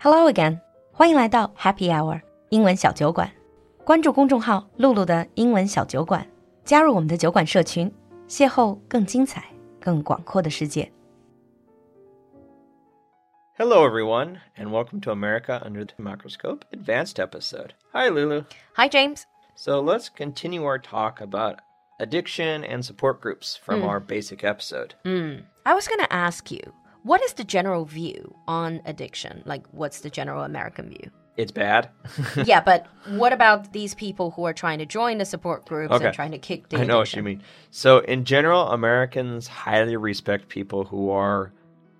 Hello again，欢迎来到 Happy Hour 英文小酒馆。关注公众号“露露的英文小酒馆”，加入我们的酒馆社群，邂逅更精彩、更广阔的世界。 Hello, everyone, and welcome to America Under the Microscope Advanced episode. Hi, Lulu. Hi James， So let's continue our talk about addiction and support groups from our basic episode. I was gonna ask you, what is the general view on addiction? Like, what's the general American view? It's bad. yeah, but what about these people who are trying to join the support groups Okay. and trying to kick the I know what you mean. So, in general, Americans highly respect people who are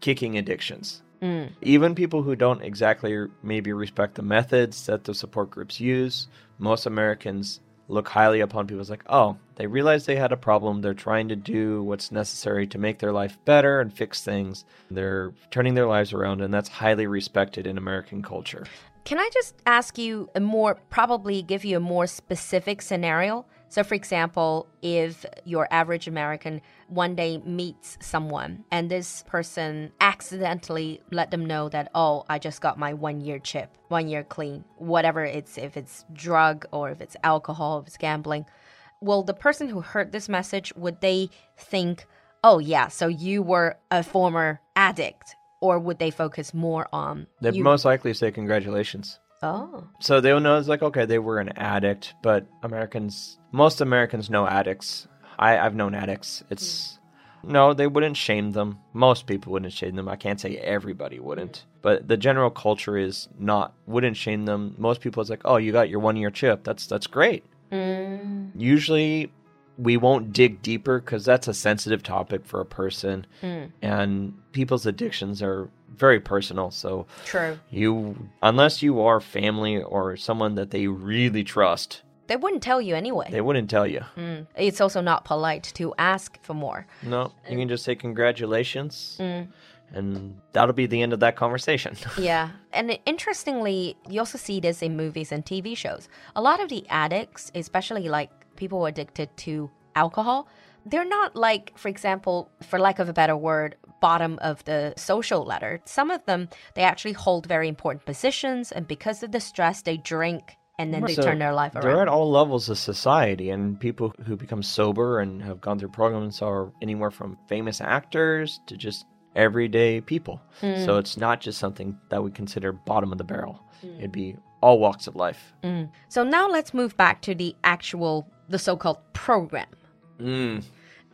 kicking addictions. Mm. Even people who don't exactly maybe respect the methods that the support groups use, most Americans look highly upon people as like, oh, they realize they had a problem. They're trying to do what's necessary to make their life better and fix things. They're turning their lives around, and that's highly respected in American culture. Can I just ask you a more, probably give you a more specific scenario? So, for example, if your average American one day meets someone and this person accidentally let them know that, oh, I just got my one year chip, one year clean, whatever it's, if it's drug or if it's alcohol, if it's gambling, well, the person who heard this message, would they think, oh, yeah, so you were a former addict? Or would they focus more on They'd you? most likely say congratulations. Oh. So they'll know it's like, okay, they were an addict, but Americans, most Americans know addicts. I, I've known addicts. It's, no, they wouldn't shame them. Most people wouldn't shame them. I can't say everybody wouldn't. But the general culture is not, wouldn't shame them. Most people, it's like, oh, you got your one year chip. That's, that's great. Mm. Usually we won't dig deeper because that's a sensitive topic for a person. And people's addictions are very personal. So True. you, unless you are family or someone that they really trust, They wouldn't tell you anyway. they wouldn't tell you. Mm. It's also not polite to ask for more. No, you can just say congratulations, and that'll be the end of that conversation. Yeah. And interestingly, you also see this in movies and TV shows. A lot of the addicts, especially like people addicted to alcohol, they're not like, for example, for lack of a better word, bottom of the social ladder. Some of them, they actually hold very important positions, and because of the stress, they drink and then they So turn their life around. They're at all levels of society, and people who become sober and have gone through programs are anywhere from famous actors to just everyday people. Hmm. So it's not just something that we consider bottom of the barrel. It'd be all walks of life. So now let's move back to the actual, the so called program. Mm.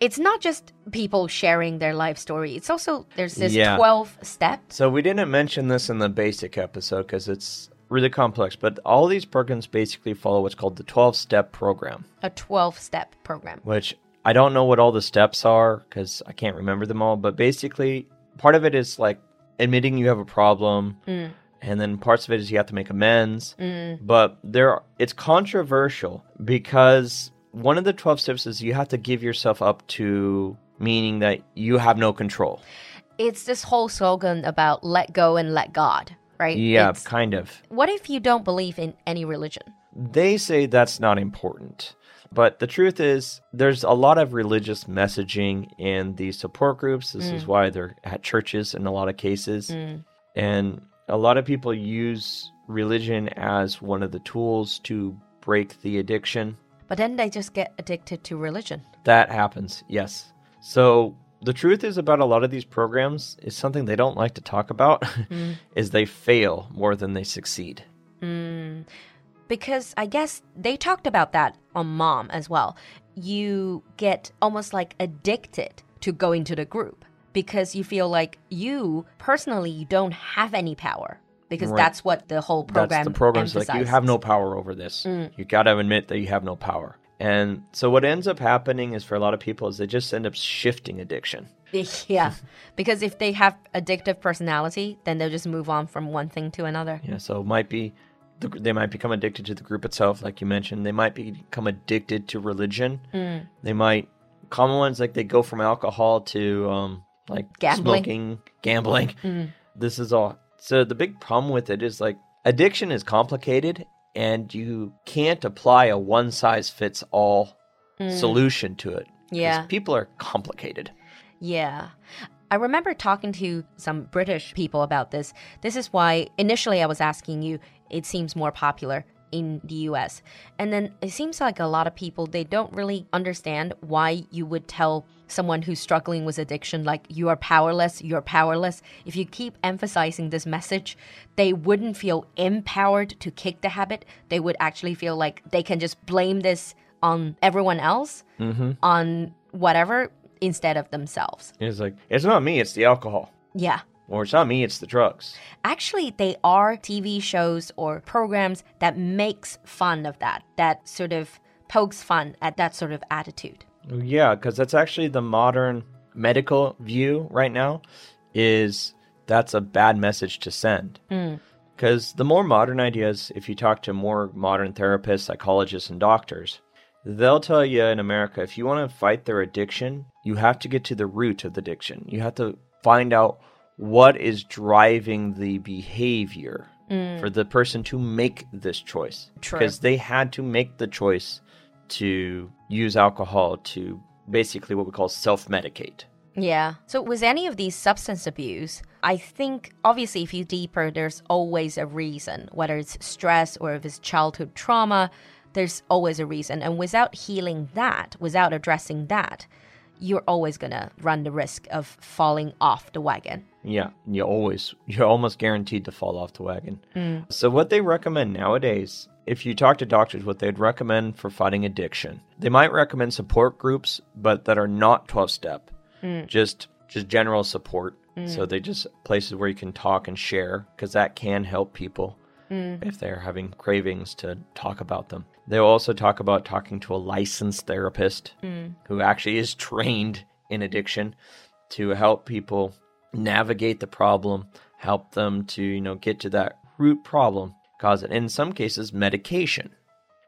It's not just people sharing their life story, it's also, there's this Yeah. 12 step. So we didn't mention this in the basic episode because it's really complex, but all these programs basically follow what's called the 12 step program, A 12 step program. which I don't know what all the steps are because I can't remember them all, but basically part of it is like admitting you have a problem. Mm. And then parts of it is you have to make amends, mm. but there it's controversial because one of the twelve steps is you have to give yourself up to meaning that you have no control. It's this whole slogan about let go and let God, right? Yeah, It's- kind of. what if you don't believe in any religion? They say that's not important. But the truth is, there's a lot of religious messaging in these support groups. This is mm. why they're at churches in a lot of cases. Mm. And a lot of people use religion as one of the tools to break the addiction. But then they just get addicted to religion. That happens, yes. So the truth is about a lot of these programs is something they don't like to talk about mm. is they fail more than they succeed. Because I guess they talked about that on Mom as well. You get almost like addicted to going to the group because you feel like you personally you don't have any power because Right. that's what the whole program That's the program's like you have no power over this. Mm. You got to admit that you have no power. And so what ends up happening is for a lot of people is they just end up shifting addiction. yeah, because if they have addictive personality, then they'll just move on from one thing to another. Yeah, so it might be the, they might become addicted to the group itself, like you mentioned. They might become addicted to religion. Mm. They might common ones like they go from alcohol to um, like Gambling. smoking, gambling. Mm. This is all. So the big problem with it is like addiction is complicated, and you can't apply a one size fits all solution to it. Mm. Yeah. people are complicated. Yeah. I remember talking to some British people about this. This is why initially I was asking you, it seems more popular in the US. And then it seems like a lot of people they don't really understand why you would tell someone who's struggling with addiction like you are powerless, you're powerless. If you keep emphasizing this message, they wouldn't feel empowered to kick the habit. They would actually feel like they can just blame this on everyone else, mm-hmm. on whatever instead of themselves. It's like, it's not me, it's the alcohol. Yeah. Or it's not me, it's the drugs. Actually, they are TV shows or programs that makes fun of that, that sort of pokes fun at that sort of attitude. Yeah, because that's actually the modern medical view right now is that's a bad message to send. Hmm. Because the more modern ideas, if you talk to more modern therapists, psychologists, and doctors, they'll tell you in America if you want to fight their addiction, you have to get to the root of the addiction. You have to find out what is driving the behavior mm. for the person to make this choice. Because they had to make the choice to use alcohol to basically what we call self medicate. Yeah. So, with any of these substance abuse, I think obviously, if you deeper, there's always a reason, whether it's stress or if it's childhood trauma, there's always a reason. And without healing that, without addressing that, you're always going to run the risk of falling off the wagon. Yeah, you always you're almost guaranteed to fall off the wagon. Mm. So what they recommend nowadays, if you talk to doctors, what they'd recommend for fighting addiction, they might recommend support groups, but that are not twelve step, mm. just just general support. Mm. So they just places where you can talk and share because that can help people Mm. if they're having cravings to talk about them. They'll also talk about talking to a licensed therapist mm. who actually is trained in addiction to help people navigate the problem, help them to, you know, get to that root problem, cause it. In some cases, medication.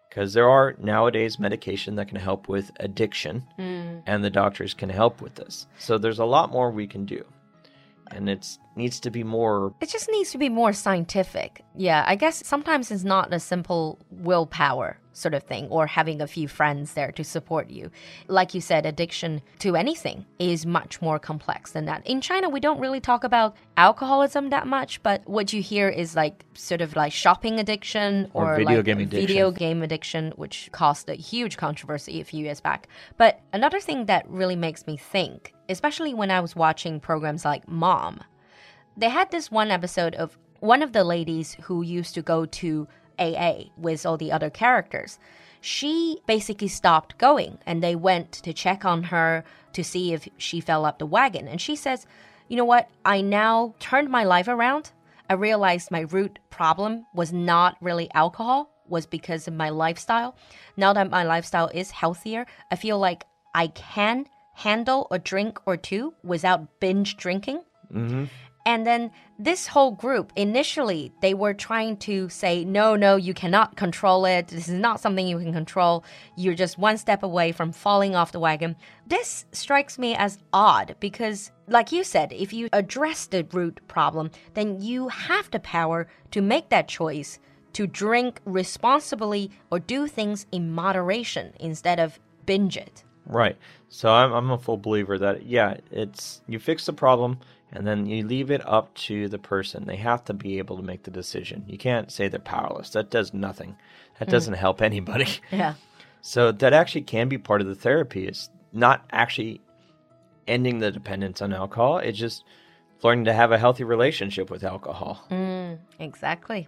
Because there are nowadays medication that can help with addiction, mm. and the doctors can help with this. So there's a lot more we can do. And it needs to be more It just needs to be more scientific. Yeah, I guess sometimes it's not a simple willpower sort of thing or having a few friends there to support you. Like you said, addiction to anything is much more complex than that. In China, we don't really talk about alcoholism that much, but what you hear is like sort of like shopping addiction Or or, video like game addiction. video game addiction, which caused a huge controversy a few years back. But another thing that really makes me think, especially when I was watching programs like Mom, they had this one episode of one of the ladies who used to go to AA with all the other characters. She basically stopped going and they went to check on her to see if she fell up the wagon. And she says, You know what? I now turned my life around. I realized my root problem was not really alcohol, was because of my lifestyle. Now that my lifestyle is healthier, I feel like I can handle a drink or two without binge drinking. Mm-hmm. And then this whole group, initially, they were trying to say, no, no, you cannot control it. This is not something you can control. You're just one step away from falling off the wagon. This strikes me as odd because, like you said, if you address the root problem, then you have the power to make that choice to drink responsibly or do things in moderation instead of binge it. Right. So I'm, I'm a full believer that, yeah, it's you fix the problem and then you leave it up to the person. They have to be able to make the decision. You can't say they're powerless. That does nothing. That mm. doesn't help anybody. Yeah. So that actually can be part of the therapy. It's not actually ending the dependence on alcohol. It's just learning to have a healthy relationship with alcohol. Mm, exactly.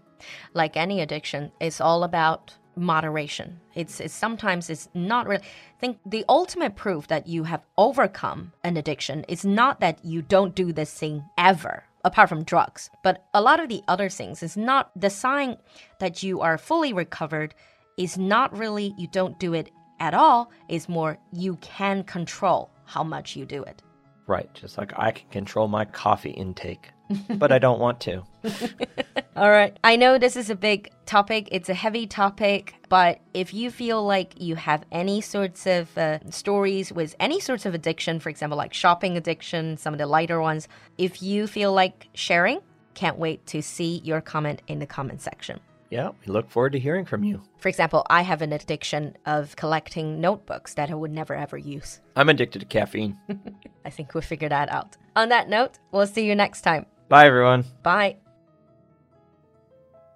Like any addiction, it's all about moderation. It's, it's sometimes it's not really I think the ultimate proof that you have overcome an addiction is not that you don't do this thing ever apart from drugs, but a lot of the other things is not the sign that you are fully recovered is not really you don't do it at all, is more you can control how much you do it. Right. Just like I can control my coffee intake, but I don't want to. All right. I know this is a big topic, it's a heavy topic, but if you feel like you have any sorts of uh, stories with any sorts of addiction, for example, like shopping addiction, some of the lighter ones, if you feel like sharing, can't wait to see your comment in the comment section. Yeah, we look forward to hearing from you. For example, I have an addiction of collecting notebooks that I would never ever use. I'm addicted to caffeine. I think we'll figure that out. On that note, we'll see you next time. Bye, everyone. Bye.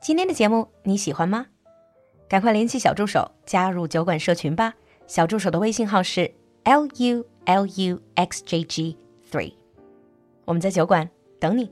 今天的节目你喜欢吗？赶快联系小助手加入酒馆社群吧。小助手的微信号是 l u l u x j g three。我们在酒馆等你。